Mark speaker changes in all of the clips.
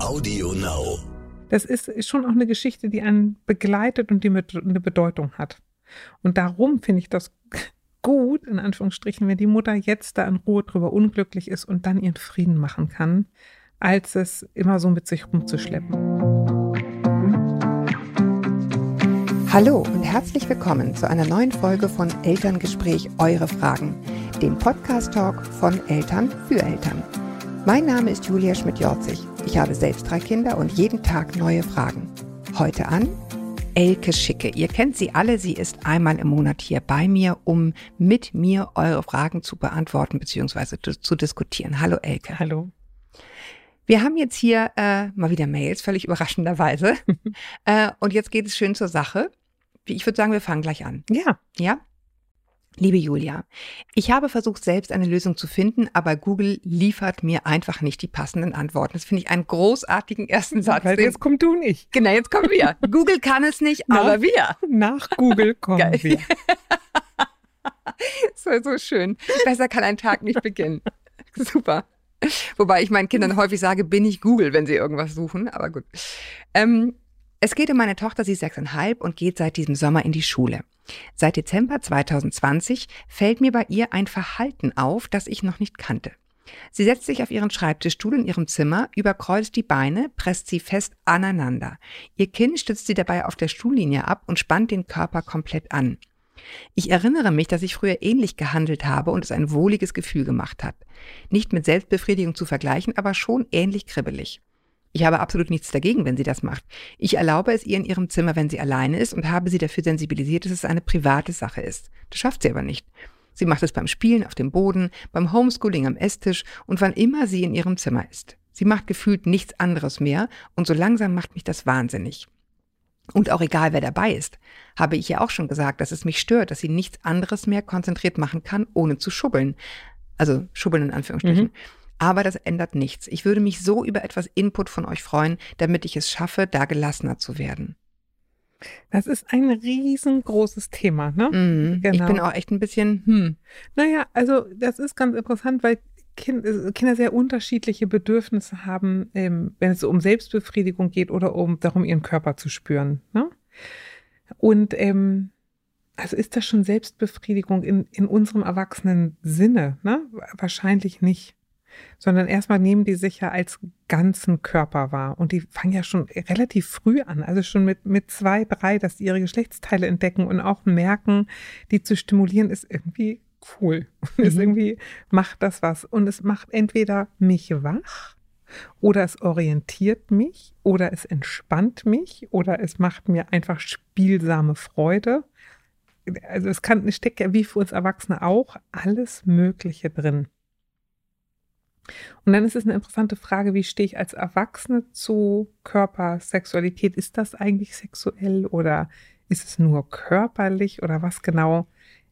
Speaker 1: Audio Now.
Speaker 2: Das ist schon auch eine Geschichte, die einen begleitet und die eine Bedeutung hat. Und darum finde ich das gut, in Anführungsstrichen, wenn die Mutter jetzt da in Ruhe drüber unglücklich ist und dann ihren Frieden machen kann, als es immer so mit sich rumzuschleppen.
Speaker 3: Hallo und herzlich willkommen zu einer neuen Folge von Elterngespräch Eure Fragen, dem Podcast-Talk von Eltern für Eltern. Mein Name ist Julia Schmidt-Jorzig. Ich habe selbst drei Kinder und jeden Tag neue Fragen. Heute an Elke Schicke. Ihr kennt sie alle. Sie ist einmal im Monat hier bei mir, um mit mir eure Fragen zu beantworten bzw. zu diskutieren. Hallo Elke.
Speaker 2: Hallo.
Speaker 3: Wir haben jetzt hier äh, mal wieder Mails, völlig überraschenderweise. äh, und jetzt geht es schön zur Sache. Ich würde sagen, wir fangen gleich an.
Speaker 2: Ja.
Speaker 3: Ja? Liebe Julia, ich habe versucht, selbst eine Lösung zu finden, aber Google liefert mir einfach nicht die passenden Antworten. Das finde ich einen großartigen ersten Satz.
Speaker 2: Weil jetzt kommt du nicht.
Speaker 3: Genau, jetzt kommen wir. Google kann es nicht, nach, aber wir.
Speaker 2: Nach Google kommen
Speaker 3: Geil.
Speaker 2: wir.
Speaker 3: so, so schön. Besser kann ein Tag nicht beginnen. Super. Wobei ich meinen Kindern häufig sage, bin ich Google, wenn sie irgendwas suchen, aber gut. Ähm, es geht um meine Tochter, sie ist sechseinhalb und geht seit diesem Sommer in die Schule. Seit Dezember 2020 fällt mir bei ihr ein Verhalten auf, das ich noch nicht kannte. Sie setzt sich auf ihren Schreibtischstuhl in ihrem Zimmer, überkreuzt die Beine, presst sie fest aneinander. Ihr Kinn stützt sie dabei auf der Stuhllinie ab und spannt den Körper komplett an. Ich erinnere mich, dass ich früher ähnlich gehandelt habe und es ein wohliges Gefühl gemacht hat. Nicht mit Selbstbefriedigung zu vergleichen, aber schon ähnlich kribbelig. Ich habe absolut nichts dagegen, wenn sie das macht. Ich erlaube es ihr in ihrem Zimmer, wenn sie alleine ist und habe sie dafür sensibilisiert, dass es eine private Sache ist. Das schafft sie aber nicht. Sie macht es beim Spielen auf dem Boden, beim Homeschooling am Esstisch und wann immer sie in ihrem Zimmer ist. Sie macht gefühlt nichts anderes mehr und so langsam macht mich das wahnsinnig. Und auch egal, wer dabei ist, habe ich ja auch schon gesagt, dass es mich stört, dass sie nichts anderes mehr konzentriert machen kann, ohne zu schubbeln. Also schubbeln in Anführungsstrichen.
Speaker 2: Mhm.
Speaker 3: Aber das ändert nichts. Ich würde mich so über etwas Input von euch freuen, damit ich es schaffe, da gelassener zu werden.
Speaker 2: Das ist ein riesengroßes Thema, ne?
Speaker 3: Mhm. Ich
Speaker 2: Genau.
Speaker 3: bin auch echt ein bisschen, hm.
Speaker 2: Naja, also das ist ganz interessant, weil äh, Kinder sehr unterschiedliche Bedürfnisse haben, ähm, wenn es um Selbstbefriedigung geht oder um darum, ihren Körper zu spüren. Ne? Und ähm, also ist das schon Selbstbefriedigung in, in unserem erwachsenen Sinne? Ne? Wahrscheinlich nicht. Sondern erstmal nehmen die sich ja als ganzen Körper wahr. Und die fangen ja schon relativ früh an, also schon mit, mit zwei, drei, dass die ihre Geschlechtsteile entdecken und auch merken, die zu stimulieren, ist irgendwie cool. Ist
Speaker 3: Mhm.
Speaker 2: irgendwie, macht das was. Und es macht entweder mich wach oder es orientiert mich oder es entspannt mich oder es macht mir einfach spielsame Freude. Also es kann, es steckt ja wie für uns Erwachsene auch alles Mögliche drin. Und dann ist es eine interessante Frage, wie stehe ich als Erwachsene zu Körpersexualität? Ist das eigentlich sexuell oder ist es nur körperlich oder was genau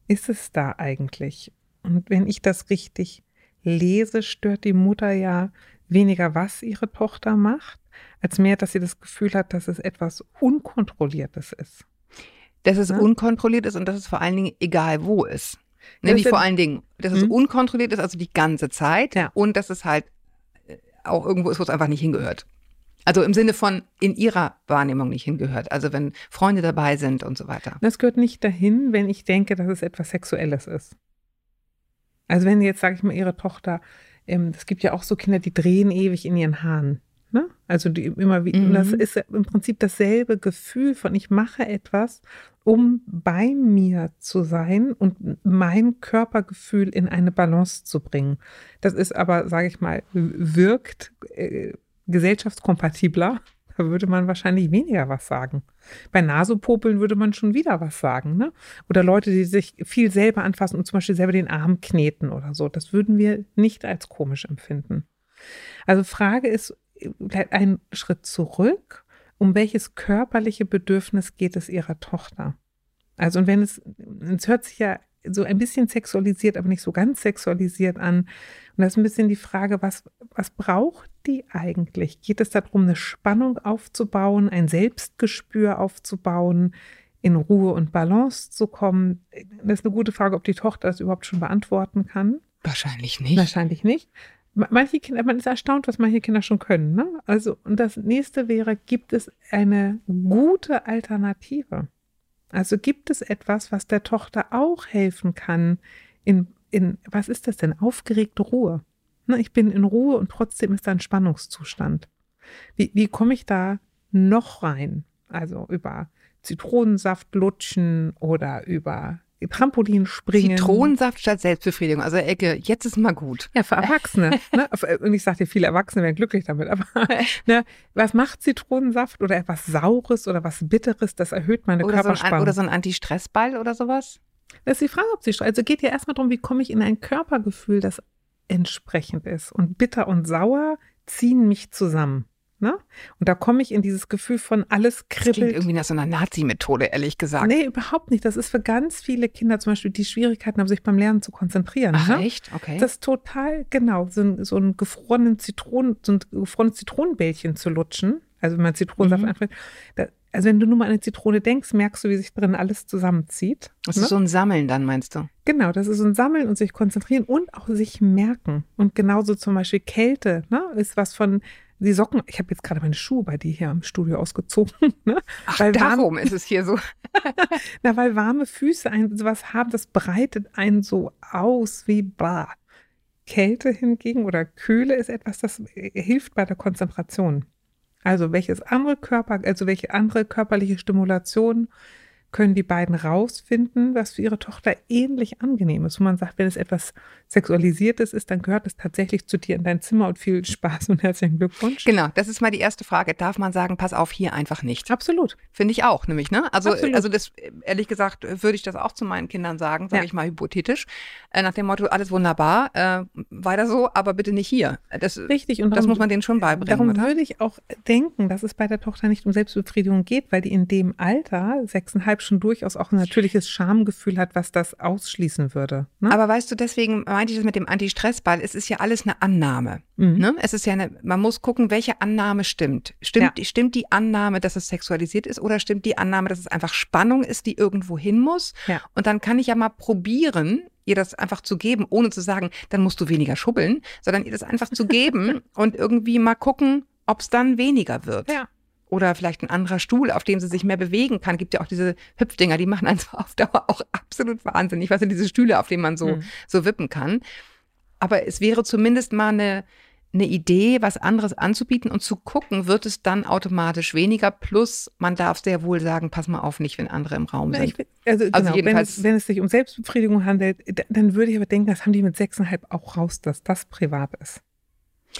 Speaker 2: ist es da eigentlich? Und wenn ich das richtig lese, stört die Mutter ja weniger, was ihre Tochter macht, als mehr, dass sie das Gefühl hat, dass es etwas Unkontrolliertes ist.
Speaker 3: dass es
Speaker 2: Ne?
Speaker 3: unkontrolliert ist und dass es vor allen Dingen egal wo ist.
Speaker 2: Ja,
Speaker 3: Ne, vor allen Dingen, dass es
Speaker 2: Mhm.
Speaker 3: unkontrolliert ist, also die ganze Zeit
Speaker 2: Ja.
Speaker 3: und dass es halt äh, auch irgendwo ist, wo es einfach nicht hingehört. Also im Sinne von in ihrer Wahrnehmung nicht hingehört. Also wenn Freunde dabei sind und so weiter.
Speaker 2: Das gehört nicht dahin, wenn ich denke, dass es etwas Sexuelles ist. Also wenn jetzt, sage ich mal, ihre Tochter, ähm, es gibt ja auch so Kinder, die drehen ewig in ihren Haaren. Ne? Also die immer wie, und das
Speaker 3: Mhm.
Speaker 2: ist im Prinzip dasselbe Gefühl von ich mache etwas, um bei mir zu sein und mein Körpergefühl in eine Balance zu bringen. Das ist aber, sage ich mal, wirkt äh, gesellschaftskompatibler. Da würde man wahrscheinlich weniger was sagen. Bei Nasopopeln würde man schon wieder was sagen, ne? Oder Leute, die sich viel selber anfassen und zum Beispiel selber den Arm kneten oder so. Das würden wir nicht als komisch empfinden. Also Frage ist einen Schritt zurück. Um welches körperliche Bedürfnis geht es ihrer Tochter? Also und wenn es, es hört sich ja so ein bisschen sexualisiert, aber nicht so ganz sexualisiert an. Und das ist ein bisschen die Frage, was, was braucht die eigentlich? Geht es darum, eine Spannung aufzubauen, ein Selbstgespür aufzubauen, in Ruhe und Balance zu kommen? Das ist eine gute Frage, ob die Tochter das überhaupt schon beantworten kann.
Speaker 3: Wahrscheinlich nicht.
Speaker 2: Wahrscheinlich nicht. Manche Kinder, man ist erstaunt, was manche Kinder schon können. Ne? Also, und das nächste wäre, gibt es eine gute Alternative? Also gibt es etwas, was der Tochter auch helfen kann in, in was ist das denn? Aufgeregte Ruhe. Ne, ich bin in Ruhe und trotzdem ist da ein Spannungszustand. Wie, wie komme ich da noch rein? Also über Zitronensaft lutschen oder über Trampolin springen.
Speaker 3: Zitronensaft statt Selbstbefriedigung. Also Ecke, jetzt ist mal gut.
Speaker 2: Ja, für Erwachsene. ne? Und ich sagte, viele Erwachsene wären glücklich damit. Aber ne, was macht Zitronensaft oder etwas Saures oder was Bitteres? Das erhöht meine
Speaker 3: oder
Speaker 2: Körperspannung.
Speaker 3: So ein, oder so ein Anti-Stress-Ball oder sowas?
Speaker 2: Das ist die Frage, ob sie Also geht ja erstmal darum, wie komme ich in ein Körpergefühl, das entsprechend ist. Und bitter und sauer ziehen mich zusammen. Ne? Und da komme ich in dieses Gefühl von alles kribbelt. Das klingt
Speaker 3: irgendwie nach so einer Nazi-Methode, ehrlich gesagt.
Speaker 2: Nee, überhaupt nicht. Das ist für ganz viele Kinder zum Beispiel, die Schwierigkeiten haben, sich beim Lernen zu konzentrieren.
Speaker 3: Ach,
Speaker 2: ne?
Speaker 3: echt? Okay.
Speaker 2: Das ist total, genau, so ein, so ein gefrorenen Zitronen, so ein gefrorenes Zitronenbällchen zu lutschen. Also wenn man Zitronensaft mhm. einfällt. also wenn du nur mal an eine Zitrone denkst, merkst du, wie sich drin alles zusammenzieht.
Speaker 3: Das ne? ist so ein Sammeln dann, meinst du?
Speaker 2: Genau, das ist so ein Sammeln und sich konzentrieren und auch sich merken. Und genauso zum Beispiel Kälte, ne, ist was von die Socken, ich habe jetzt gerade meine Schuhe bei dir hier im Studio ausgezogen. Ne?
Speaker 3: Ach, weil darum warm, ist es hier so.
Speaker 2: Na, weil warme Füße ein, sowas haben, das breitet einen so aus wie bah. Kälte hingegen oder Kühle ist etwas, das hilft bei der Konzentration. Also welches andere Körper, also welche andere körperliche Stimulation können die beiden rausfinden, was für ihre Tochter ähnlich angenehm ist. Und man sagt, wenn es etwas Sexualisiertes ist, dann gehört es tatsächlich zu dir in dein Zimmer und viel Spaß und herzlichen Glückwunsch.
Speaker 3: Genau, das ist mal die erste Frage. Darf man sagen, pass auf, hier einfach nicht?
Speaker 2: Absolut.
Speaker 3: Finde ich auch, nämlich, ne? Also, Absolut. also das, ehrlich gesagt, würde ich das auch zu meinen Kindern sagen, sage ja. ich mal hypothetisch, äh, nach dem Motto, alles wunderbar, äh, weiter so, aber bitte nicht hier. Das,
Speaker 2: Richtig. Und
Speaker 3: das muss man denen schon beibringen.
Speaker 2: Darum
Speaker 3: oder?
Speaker 2: würde ich auch denken, dass es bei der Tochter nicht um Selbstbefriedigung geht, weil die in dem Alter, sechseinhalb, deshalb schon durchaus auch ein natürliches Schamgefühl hat, was das ausschließen würde.
Speaker 3: Ne? Aber weißt du, deswegen meinte ich das mit dem Anti-Stress-Ball, es ist ja alles eine Annahme. Mhm. Ne? Es ist ja eine, man muss gucken, welche Annahme stimmt. Stimmt, ja. stimmt die Annahme, dass es sexualisiert ist oder stimmt die Annahme, dass es einfach Spannung ist, die irgendwo hin muss? Ja. Und dann kann ich ja mal probieren, ihr das einfach zu geben, ohne zu sagen, dann musst du weniger schubbeln, sondern ihr das einfach zu geben und irgendwie mal gucken, ob es dann weniger wird. Ja oder vielleicht ein anderer Stuhl, auf dem sie sich mehr bewegen kann. Gibt ja auch diese Hüpfdinger, die machen einen auf Dauer auch absolut wahnsinnig. Was sind diese Stühle, auf denen man so, mhm. so wippen kann? Aber es wäre zumindest mal eine, eine Idee, was anderes anzubieten und zu gucken, wird es dann automatisch weniger. Plus, man darf sehr wohl sagen, pass mal auf, nicht, wenn andere im Raum sind.
Speaker 2: Ja, also, also genau, jedenfalls, wenn es, wenn, es, sich um Selbstbefriedigung handelt, dann würde ich aber denken, das haben die mit sechseinhalb auch raus, dass das privat ist.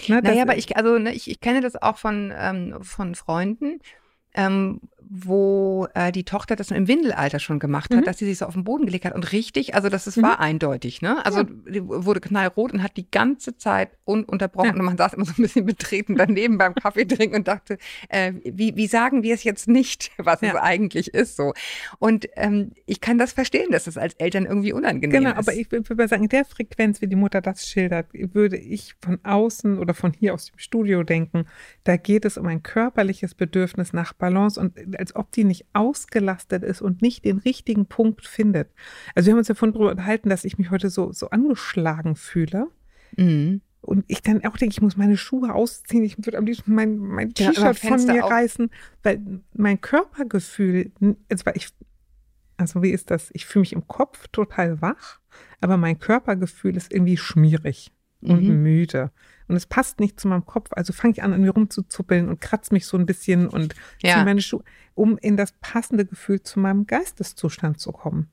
Speaker 3: Ne, naja, aber ich, also, ne, ich, ich kenne das auch von, ähm, von Freunden, ähm, wo äh, die Tochter das im Windelalter schon gemacht hat, mhm. dass sie sich so auf den Boden gelegt hat und richtig, also das ist, mhm. war eindeutig, ne? Also ja. die wurde knallrot und hat die ganze Zeit ununterbrochen ja. und man saß immer so ein bisschen betreten daneben beim Kaffee trinken und dachte, äh, wie, wie sagen wir es jetzt nicht, was ja. es eigentlich ist so. Und ähm, ich kann das verstehen, dass es das als Eltern irgendwie unangenehm
Speaker 2: genau,
Speaker 3: ist.
Speaker 2: Genau, aber ich würde sagen, in der Frequenz, wie die Mutter das schildert, würde ich von außen oder von hier aus dem Studio denken, da geht es um ein körperliches Bedürfnis nach Balance und als ob die nicht ausgelastet ist und nicht den richtigen Punkt findet. Also wir haben uns ja von darüber unterhalten, dass ich mich heute so, so angeschlagen fühle. Mhm. Und ich dann auch denke, ich muss meine Schuhe ausziehen, ich würde am liebsten mein, mein T-Shirt von mir auf. reißen, weil mein Körpergefühl, also, ich, also wie ist das? Ich fühle mich im Kopf total wach, aber mein Körpergefühl ist irgendwie schmierig und mhm. müde. Und es passt nicht zu meinem Kopf. Also fange ich an, an mir rumzuzuppeln und kratze mich so ein bisschen und ja. ziehe meine Schuhe, um in das passende Gefühl zu meinem Geisteszustand zu kommen.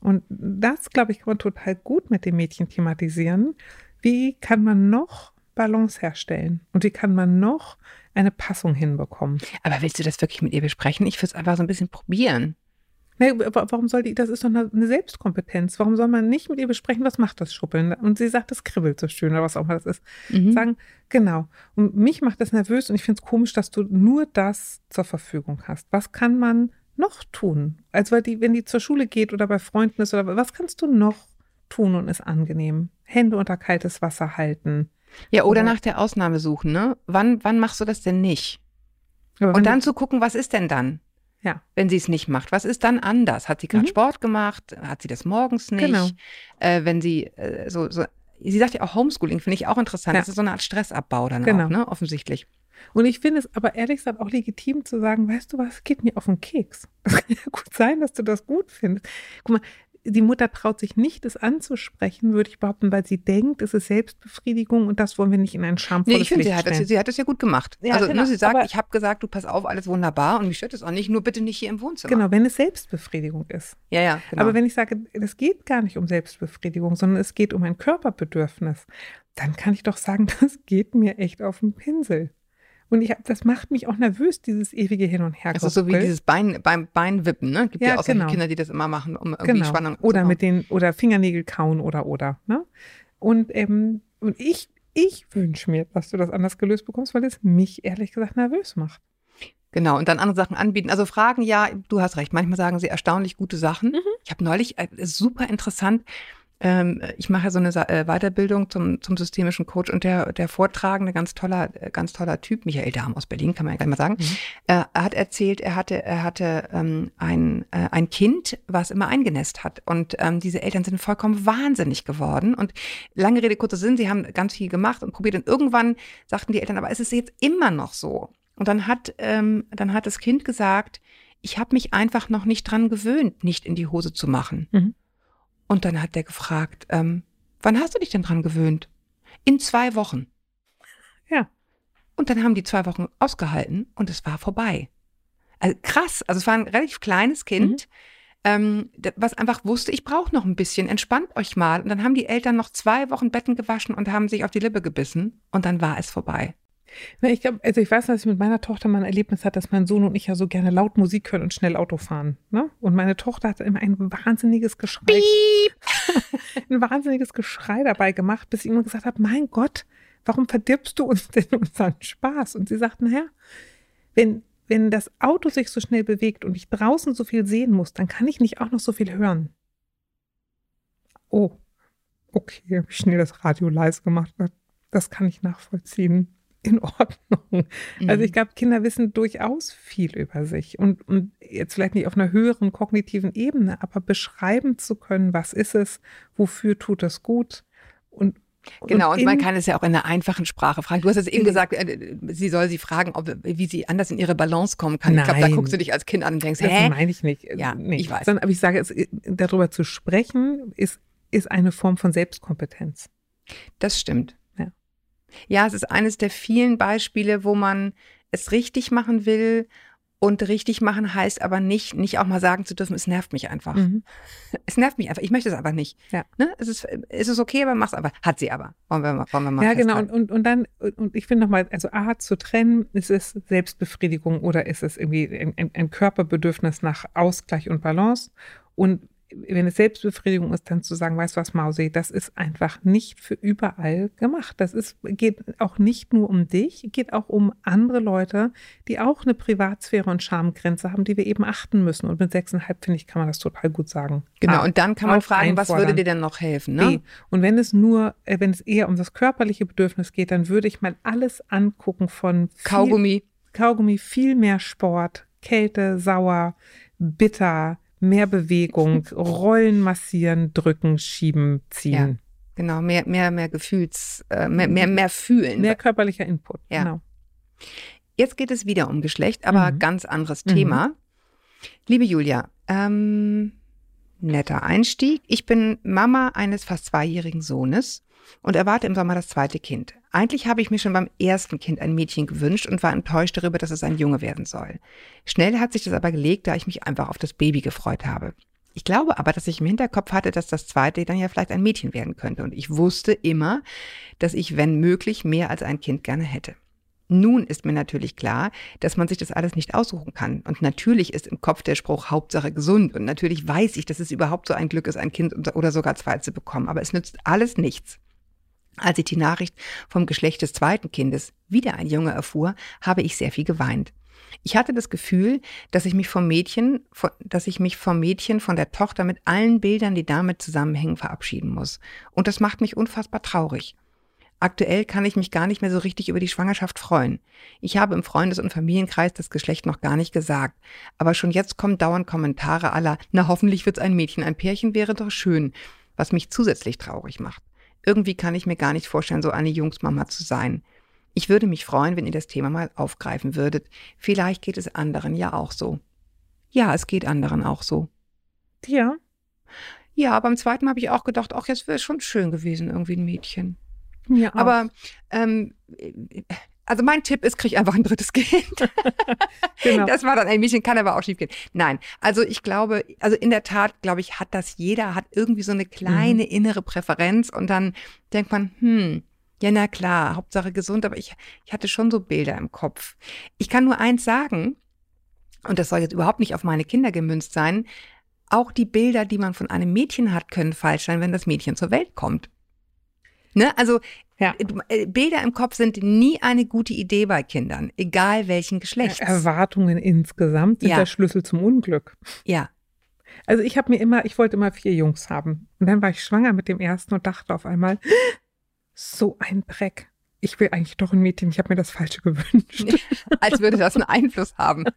Speaker 2: Und das, glaube ich, kann man total gut mit dem Mädchen thematisieren. Wie kann man noch Balance herstellen? Und wie kann man noch eine Passung hinbekommen?
Speaker 3: Aber willst du das wirklich mit ihr besprechen? Ich würde es einfach so ein bisschen probieren.
Speaker 2: Nee, warum soll die, das ist doch eine Selbstkompetenz. Warum soll man nicht mit ihr besprechen, was macht das Schuppeln? Und sie sagt, das kribbelt so schön oder was auch immer das ist. Mhm. Sagen, genau. Und mich macht das nervös und ich finde es komisch, dass du nur das zur Verfügung hast. Was kann man noch tun? Also, weil die, wenn die zur Schule geht oder bei Freunden ist oder was kannst du noch tun und ist angenehm? Hände unter kaltes Wasser halten.
Speaker 3: Ja, oder, oder nach der Ausnahme suchen, ne? Wann, wann machst du das denn nicht? Und dann zu gucken, was ist denn dann? Ja. Wenn sie es nicht macht. Was ist dann anders? Hat sie gerade mhm. Sport gemacht? Hat sie das morgens nicht? Genau. Äh, wenn sie äh, so, so sie sagt ja auch Homeschooling, finde ich auch interessant.
Speaker 2: Ja.
Speaker 3: Das ist so eine Art Stressabbau dann
Speaker 2: Genau.
Speaker 3: auch, ne? Offensichtlich.
Speaker 2: Und ich finde es aber ehrlich gesagt auch legitim zu sagen, weißt du was, geht mir auf den Keks. Es kann ja gut sein, dass du das gut findest. Guck mal, die Mutter traut sich nicht, es anzusprechen, würde ich behaupten, weil sie denkt, es ist Selbstbefriedigung und das wollen wir nicht in ein
Speaker 3: Nee,
Speaker 2: schamvolles
Speaker 3: ich finde, sie hat, das, sie hat das ja gut gemacht.
Speaker 2: Ja,
Speaker 3: also
Speaker 2: genau,
Speaker 3: ne, sie sagt,
Speaker 2: aber-
Speaker 3: ich habe gesagt, du pass auf, alles wunderbar und mich stört es auch nicht, nur bitte nicht hier im Wohnzimmer.
Speaker 2: Genau, wenn es Selbstbefriedigung ist.
Speaker 3: Ja, ja, genau.
Speaker 2: Aber wenn ich sage, es geht gar nicht um Selbstbefriedigung, sondern es geht um ein Körperbedürfnis, dann kann ich doch sagen, das geht mir echt auf den Pinsel. Und ich hab, das macht mich auch nervös, dieses ewige Hin und Her.
Speaker 3: ist so wie dieses Bein, beim Beinwippen, ne? Gibt ja,
Speaker 2: Ja,
Speaker 3: auch
Speaker 2: genau.
Speaker 3: Kinder, die das immer machen, um irgendwie
Speaker 2: genau.
Speaker 3: Spannung
Speaker 2: Oder
Speaker 3: zu
Speaker 2: mit den, oder Fingernägel kauen oder oder. Ne? Und, ähm, und ich, ich wünsche mir, dass du das anders gelöst bekommst, weil es mich ehrlich gesagt nervös macht.
Speaker 3: Genau, und dann andere Sachen anbieten. Also Fragen, ja, du hast recht. Manchmal sagen sie erstaunlich gute Sachen.
Speaker 2: Mhm.
Speaker 3: Ich habe neulich, äh, super interessant, ähm, ich mache ja so eine Sa äh, Weiterbildung zum, zum systemischen Coach und der, der Vortragende, ganz toller, äh, ganz toller Typ, Michael Dahm aus Berlin, kann man ja gleich mal sagen,
Speaker 2: Mhm.
Speaker 3: äh, hat erzählt, er hatte, er hatte ähm, ein, äh, ein Kind, was immer eingenässt hat. Und ähm, diese Eltern sind vollkommen wahnsinnig geworden. Und lange Rede, kurzer Sinn, sie haben ganz viel gemacht und probiert. Und irgendwann sagten die Eltern, aber es ist jetzt immer noch so. Und dann hat, ähm, dann hat das Kind gesagt, ich habe mich einfach noch nicht dran gewöhnt, nicht in die Hose zu machen.
Speaker 2: Mhm.
Speaker 3: Und dann hat der gefragt, ähm, wann hast du dich denn dran gewöhnt? In zwei Wochen.
Speaker 2: Ja.
Speaker 3: Und dann haben die zwei Wochen ausgehalten und es war vorbei. Also krass. Also es war ein relativ kleines Kind, ähm, d- was einfach wusste, ich brauche noch ein bisschen, entspannt euch mal. Und dann haben die Eltern noch zwei Wochen Betten gewaschen und haben sich auf die Lippe gebissen und dann war es vorbei.
Speaker 2: Na, ich glaube, also ich weiß, dass ich mit meiner Tochter mal ein Erlebnis hatte, dass mein Sohn und ich ja so gerne laut Musik hören und schnell Auto fahren. Ne? Und meine Tochter hat immer ein wahnsinniges Geschrei, ein wahnsinniges Geschrei dabei gemacht, bis ich immer gesagt habe, mein Gott, warum verdirbst du uns denn unseren Spaß? Und sie sagt, naja, wenn, wenn das Auto sich so schnell bewegt und ich draußen so viel sehen muss, dann kann ich nicht auch noch so viel hören. Oh, okay, habe ich schnell das Radio leise gemacht. Das kann ich nachvollziehen. In Ordnung. Also
Speaker 3: Mhm.
Speaker 2: ich glaube, Kinder wissen durchaus viel über sich und, und jetzt vielleicht nicht auf einer höheren kognitiven Ebene, aber beschreiben zu können, was ist es, wofür tut es gut und
Speaker 3: Genau, und, man
Speaker 2: in-
Speaker 3: kann es ja auch in einer einfachen Sprache fragen. Du hast jetzt eben
Speaker 2: Mhm.
Speaker 3: gesagt, äh, sie soll sie fragen, ob, wie sie anders in ihre Balance kommen kann. Ich glaube, da
Speaker 2: Nein.
Speaker 3: guckst du dich als Kind an und denkst,
Speaker 2: Das
Speaker 3: hä?
Speaker 2: meine ich nicht.
Speaker 3: Ja,
Speaker 2: nee.
Speaker 3: ich weiß.
Speaker 2: Sondern, aber ich sage, es, darüber zu sprechen, ist, ist eine Form von Selbstkompetenz.
Speaker 3: Das stimmt.
Speaker 2: Ja.
Speaker 3: Es ist eines der vielen Beispiele, wo man es richtig machen will. Und richtig machen heißt aber nicht, nicht auch mal sagen zu dürfen, es nervt mich einfach.
Speaker 2: Mhm.
Speaker 3: Es nervt mich einfach. Ich möchte es einfach nicht.
Speaker 2: Ja.
Speaker 3: Ne? Es, ist, es ist okay, aber mach's aber. Hat sie aber. Wollen wir mal, wollen wir mal
Speaker 2: Ja, genau. Und, und, und dann, und ich finde nochmal, also A, zu trennen, ist es Selbstbefriedigung oder ist es irgendwie ein, ein, ein Körperbedürfnis nach Ausgleich und Balance? Und wenn es Selbstbefriedigung ist, dann zu sagen, weißt du was, Mausi, das ist einfach nicht für überall gemacht. Das ist, geht auch nicht nur um dich, geht auch um andere Leute, die auch eine Privatsphäre und Schamgrenze haben, die wir eben achten müssen. Und mit sechseinhalb, finde ich, kann man das total gut sagen.
Speaker 3: Genau.
Speaker 2: A,
Speaker 3: Und dann kann man fragen, was würde
Speaker 2: einfordern.
Speaker 3: dir denn noch helfen? Ne?
Speaker 2: Und wenn es nur, äh, wenn es eher um das körperliche Bedürfnis geht, dann würde ich mal alles angucken von viel,
Speaker 3: Kaugummi.
Speaker 2: Kaugummi, viel mehr Sport, Kälte, sauer, bitter, mehr Bewegung, Rollen massieren, drücken, schieben, ziehen.
Speaker 3: Genau, mehr, mehr, mehr Gefühls, äh, mehr, mehr, mehr fühlen.
Speaker 2: Mehr körperlicher Input.
Speaker 3: Ja.
Speaker 2: Genau.
Speaker 3: Jetzt geht es wieder um Geschlecht, aber
Speaker 2: Mhm.
Speaker 3: ganz anderes
Speaker 2: Mhm.
Speaker 3: Thema. Liebe Julia, ähm, netter Einstieg. Ich bin Mama eines fast zweijährigen Sohnes und erwarte im Sommer das zweite Kind. Eigentlich habe ich mir schon beim ersten Kind ein Mädchen gewünscht und war enttäuscht darüber, dass es ein Junge werden soll. Schnell hat sich das aber gelegt, da ich mich einfach auf das Baby gefreut habe. Ich glaube aber, dass ich im Hinterkopf hatte, dass das zweite dann ja vielleicht ein Mädchen werden könnte. Und ich wusste immer, dass ich, wenn möglich, mehr als ein Kind gerne hätte. Nun ist mir natürlich klar, dass man sich das alles nicht aussuchen kann. Und natürlich ist im Kopf der Spruch Hauptsache gesund. Und natürlich weiß ich, dass es überhaupt so ein Glück ist, ein Kind oder sogar zwei zu bekommen. Aber es nützt alles nichts. Als ich die Nachricht vom Geschlecht des zweiten Kindes wieder ein Junge erfuhr, habe ich sehr viel geweint. Ich hatte das Gefühl, dass ich mich vom Mädchen, von, dass ich mich vom Mädchen, von der Tochter mit allen Bildern, die damit zusammenhängen, verabschieden muss. Und das macht mich unfassbar traurig. Aktuell kann ich mich gar nicht mehr so richtig über die Schwangerschaft freuen. Ich habe im Freundes- und Familienkreis das Geschlecht noch gar nicht gesagt. Aber schon jetzt kommen dauernd Kommentare aller, na hoffentlich wird's ein Mädchen, ein Pärchen wäre doch schön, was mich zusätzlich traurig macht. Irgendwie kann ich mir gar nicht vorstellen, so eine Jungsmama zu sein. Ich würde mich freuen, wenn ihr das Thema mal aufgreifen würdet. Vielleicht geht es anderen ja auch so. Ja, es geht anderen auch so.
Speaker 2: Dir?
Speaker 3: Ja, beim zweiten habe ich auch gedacht, ach, jetzt wäre es schon schön gewesen, irgendwie ein Mädchen.
Speaker 2: Auch.
Speaker 3: Aber ähm, also mein Tipp ist, krieg einfach ein drittes Kind.
Speaker 2: Genau.
Speaker 3: Das war dann ein Mädchen, kann aber auch schief gehen. Nein, also ich glaube, also in der Tat, glaube ich, hat das jeder, hat irgendwie so eine kleine innere Präferenz und dann denkt man, hm, ja, na klar, Hauptsache gesund, aber ich, ich hatte schon so Bilder im Kopf. Ich kann nur eins sagen, und das soll jetzt überhaupt nicht auf meine Kinder gemünzt sein, auch die Bilder, die man von einem Mädchen hat, können falsch sein, wenn das Mädchen zur Welt kommt. Ne? Also
Speaker 2: Ja.
Speaker 3: äh, Bilder im Kopf sind nie eine gute Idee bei Kindern, egal welchen Geschlechts.
Speaker 2: Erwartungen insgesamt sind
Speaker 3: Ja.
Speaker 2: der Schlüssel zum Unglück.
Speaker 3: Ja,
Speaker 2: Also ich habe mir immer, ich wollte immer vier Jungs haben. Und dann war ich schwanger mit dem ersten und dachte auf einmal, so ein Dreck. Ich will eigentlich doch ein Mädchen, ich habe mir das Falsche gewünscht.
Speaker 3: als würde das einen Einfluss haben.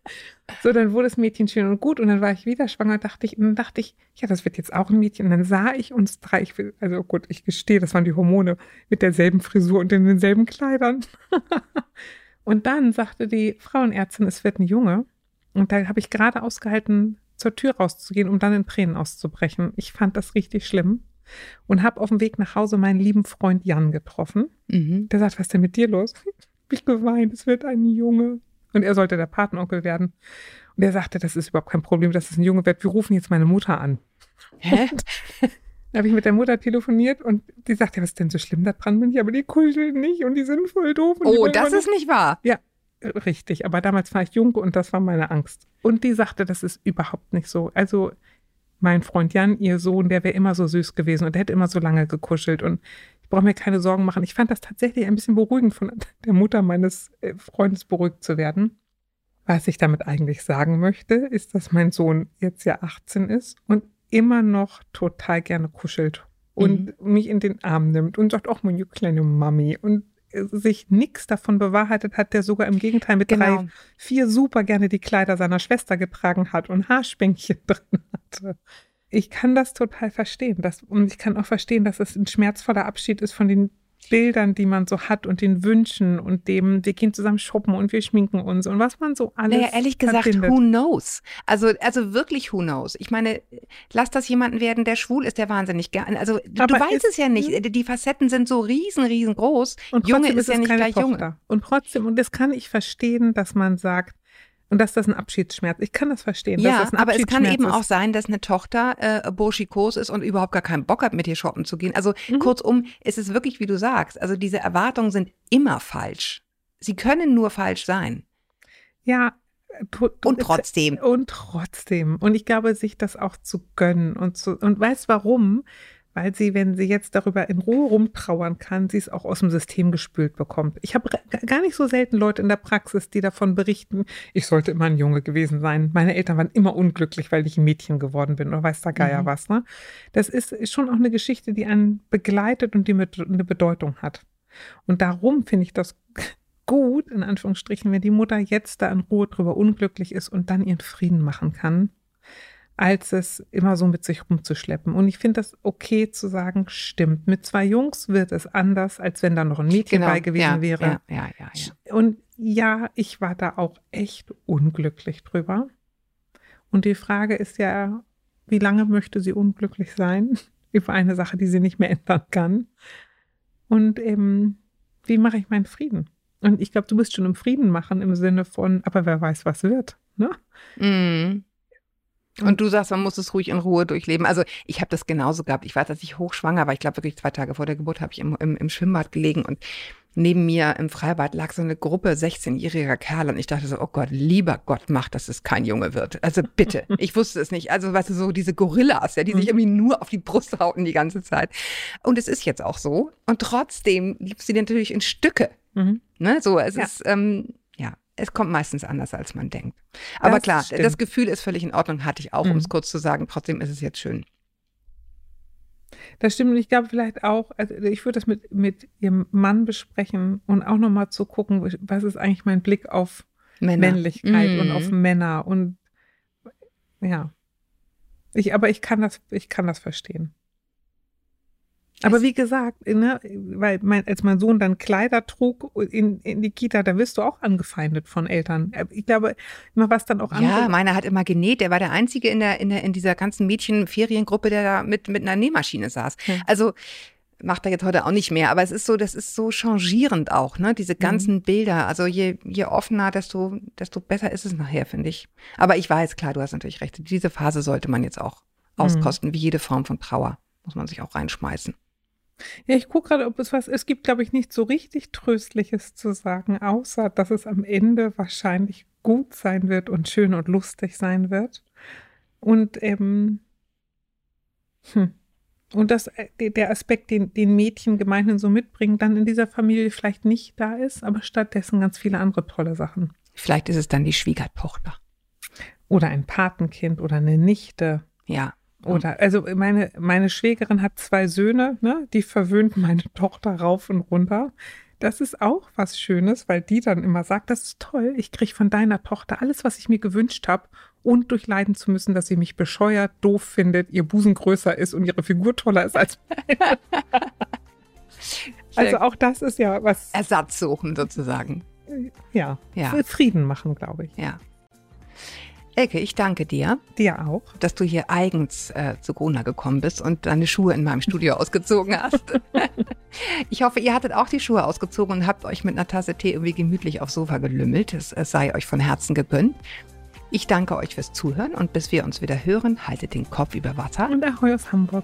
Speaker 2: So, dann wurde das Mädchen schön und gut und dann war ich wieder schwanger, dachte ich, und dann dachte ich, ja, das wird jetzt auch ein Mädchen. Und dann sah ich uns drei, ich will, also gut, ich gestehe, das waren die Hormone mit derselben Frisur und in denselben Kleidern. und dann sagte die Frauenärztin, es wird ein Junge. Und da habe ich gerade ausgehalten, zur Tür rauszugehen, um dann in Tränen auszubrechen. Ich fand das richtig schlimm und habe auf dem Weg nach Hause meinen lieben Freund Jan getroffen.
Speaker 3: Mhm.
Speaker 2: Der sagt, was ist denn mit dir los? Ich geweint, es wird ein Junge. Und er sollte der Patenonkel werden. Und er sagte, das ist überhaupt kein Problem, dass es ein Junge wird. Wir rufen jetzt meine Mutter an.
Speaker 3: Hä?
Speaker 2: Da habe ich mit der Mutter telefoniert und die sagte, was ist denn so schlimm da dran? Bin ich, aber die kuscheln nicht und die sind voll doof. Und
Speaker 3: Oh, das ist nicht wahr.
Speaker 2: nur- richtig. Aber damals war ich jung und das war meine Angst. Und die sagte, das ist überhaupt nicht so. Also mein Freund Jan, ihr Sohn, der wäre immer so süß gewesen und der hätte immer so lange gekuschelt und ich brauche mir keine Sorgen machen. Ich fand das tatsächlich ein bisschen beruhigend von der Mutter meines äh, Freundes beruhigt zu werden. Was ich damit eigentlich sagen möchte, ist, dass mein Sohn jetzt ja 18 ist und immer noch total gerne kuschelt und mich in den Arm nimmt und sagt, ach, meine kleine Mami und sich nichts davon bewahrheitet hat, der sogar im Gegenteil mit
Speaker 3: Genau.
Speaker 2: drei, vier super gerne die Kleider seiner Schwester getragen hat und Haarspänkchen drin hatte. Ich kann das total verstehen. Das, und ich kann auch verstehen, dass es ein schmerzvoller Abschied ist von den Bildern, die man so hat und den Wünschen und dem, wir gehen zusammen shoppen und wir schminken uns und was man so alles
Speaker 3: Naja, ehrlich gesagt,
Speaker 2: verbindet.
Speaker 3: who knows? Also, also wirklich who knows? Ich meine, lass das jemanden werden, der schwul ist, der wahnsinnig gerne. Also, du
Speaker 2: Aber
Speaker 3: weißt
Speaker 2: ist-
Speaker 3: es ja nicht. Die Facetten sind so riesen, riesengroß.
Speaker 2: Und
Speaker 3: Junge
Speaker 2: trotzdem
Speaker 3: ist ja nicht gleich Junge.
Speaker 2: Tochter. Und trotzdem, und das kann ich verstehen, dass man sagt, und dass das ein Abschiedsschmerz, ich kann das verstehen,
Speaker 3: Ja,
Speaker 2: das
Speaker 3: aber es kann eben
Speaker 2: ist.
Speaker 3: auch sein, dass eine Tochter äh, burschikos ist und überhaupt gar keinen Bock hat, mit dir shoppen zu gehen. Also
Speaker 2: Mhm.
Speaker 3: kurzum, es ist wirklich, wie du sagst, also diese Erwartungen sind immer falsch. Sie können nur falsch sein.
Speaker 2: Ja.
Speaker 3: Und trotzdem.
Speaker 2: Und trotzdem. Und ich glaube, sich das auch zu gönnen und zu, und weißt warum? Weil sie, wenn sie jetzt darüber in Ruhe rumtrauern kann, sie es auch aus dem System gespült bekommt. Ich habe gar nicht so selten Leute in der Praxis, die davon berichten, ich sollte immer ein Junge gewesen sein. Meine Eltern waren immer unglücklich, weil ich ein Mädchen geworden bin oder weiß der Geier
Speaker 3: Mhm.
Speaker 2: was. Ne? Das ist ist schon auch eine Geschichte, die einen begleitet und die mit eine Bedeutung hat. Und darum finde ich das gut, in Anführungsstrichen, wenn die Mutter jetzt da in Ruhe drüber unglücklich ist und dann ihren Frieden machen kann, als es immer so mit sich rumzuschleppen. Und ich finde das okay zu sagen, stimmt. Mit zwei Jungs wird es anders, als wenn da noch ein Mädchen bei gewesen
Speaker 3: Genau. ja,
Speaker 2: wäre.
Speaker 3: Ja, ja, ja, ja.
Speaker 2: Und ja, ich war da auch echt unglücklich drüber. Und die Frage ist ja, wie lange möchte sie unglücklich sein über eine Sache, die sie nicht mehr ändern kann? Und eben, wie mache ich meinen Frieden? Und ich glaube, du bist schon im Frieden machen im Sinne von, aber wer weiß, was wird. Ne?
Speaker 3: Mhm. Und du sagst, man muss es ruhig in Ruhe durchleben. Also ich habe das genauso gehabt. Ich weiß, dass ich hochschwanger war. Ich glaube wirklich zwei Tage vor der Geburt habe ich im, im, im Schwimmbad gelegen und neben mir im Freibad lag so eine Gruppe 16-jähriger Kerle und ich dachte so, oh Gott, lieber Gott macht, dass es kein Junge wird. Also bitte. Ich wusste es nicht. Also weißt du, so diese Gorillas, ja, die sich irgendwie nur auf die Brust hauten die ganze Zeit. Und es ist jetzt auch so. Und trotzdem gibst du dir natürlich in Stücke.
Speaker 2: Mhm.
Speaker 3: Ne? So, es
Speaker 2: Ja.
Speaker 3: ist, ähm, es kommt meistens anders, als man denkt. Aber
Speaker 2: Das
Speaker 3: klar,
Speaker 2: stimmt.
Speaker 3: das Gefühl ist völlig in Ordnung, hatte ich auch, um
Speaker 2: Mhm.
Speaker 3: es kurz zu sagen. Trotzdem ist es jetzt schön.
Speaker 2: Das stimmt. Und ich glaube vielleicht auch, also ich würde das mit, mit ihrem Mann besprechen und auch nochmal zu gucken, was ist eigentlich mein Blick auf
Speaker 3: Männer.
Speaker 2: Männlichkeit
Speaker 3: Mhm.
Speaker 2: und auf Männer und ja. Ich, aber ich kann das, ich kann das verstehen. Aber wie gesagt, ne, weil mein, als mein Sohn dann Kleider trug in, in die Kita, da wirst du auch angefeindet von Eltern. Ich glaube, immer was dann auch
Speaker 3: andere. Ja, meiner hat immer genäht. Der war der Einzige in, der, in, der, in dieser ganzen Mädchenferiengruppe, der da mit, mit einer Nähmaschine saß. Ja. Also macht er jetzt heute auch nicht mehr, aber es ist so, das ist so changierend auch, ne? Diese mhm. ganzen mhm. Bilder. Also je, je offener, desto, desto besser ist es nachher, finde ich. Aber ich weiß, klar, du hast natürlich recht. Diese Phase sollte man jetzt auch mhm. auskosten, mhm. wie jede Form von Trauer. Muss man sich auch reinschmeißen.
Speaker 2: Ja, ich gucke gerade, ob es was, es gibt, glaube ich, nicht so richtig Tröstliches zu sagen, außer dass es am Ende wahrscheinlich gut sein wird und schön und lustig sein wird. Und ähm, hm, und dass äh, der Aspekt, den, den Mädchen gemeinhin so mitbringen, dann in dieser Familie vielleicht nicht da ist, aber stattdessen ganz viele andere tolle Sachen.
Speaker 3: Vielleicht ist es dann die Schwiegertochter.
Speaker 2: Oder ein Patenkind oder eine Nichte.
Speaker 3: Ja.
Speaker 2: Oder, also meine, meine Schwägerin hat zwei Söhne, ne? Die verwöhnt meine Tochter rauf und runter. Das ist auch was Schönes, weil die dann immer sagt, das ist toll, ich kriege von deiner Tochter alles, was ich mir gewünscht habe und durchleiden zu müssen, dass sie mich bescheuert, doof findet, ihr Busen größer ist und ihre Figur toller ist als meine. also auch das ist ja was.
Speaker 3: Ersatz suchen sozusagen.
Speaker 2: Ja, ja. Frieden machen, glaube ich.
Speaker 3: Ja. Elke, ich danke dir.
Speaker 2: Dir auch.
Speaker 3: Dass du hier eigens äh, zu Gona gekommen bist und deine Schuhe in meinem Studio ausgezogen hast. ich hoffe, ihr hattet auch die Schuhe ausgezogen und habt euch mit einer Tasse Tee irgendwie gemütlich aufs Sofa gelümmelt. Es, es sei euch von Herzen gegönnt. Ich danke euch fürs Zuhören und bis wir uns wieder hören, haltet den Kopf über Wasser.
Speaker 2: Und Ahoi aus Hamburg.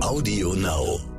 Speaker 1: Audio Now.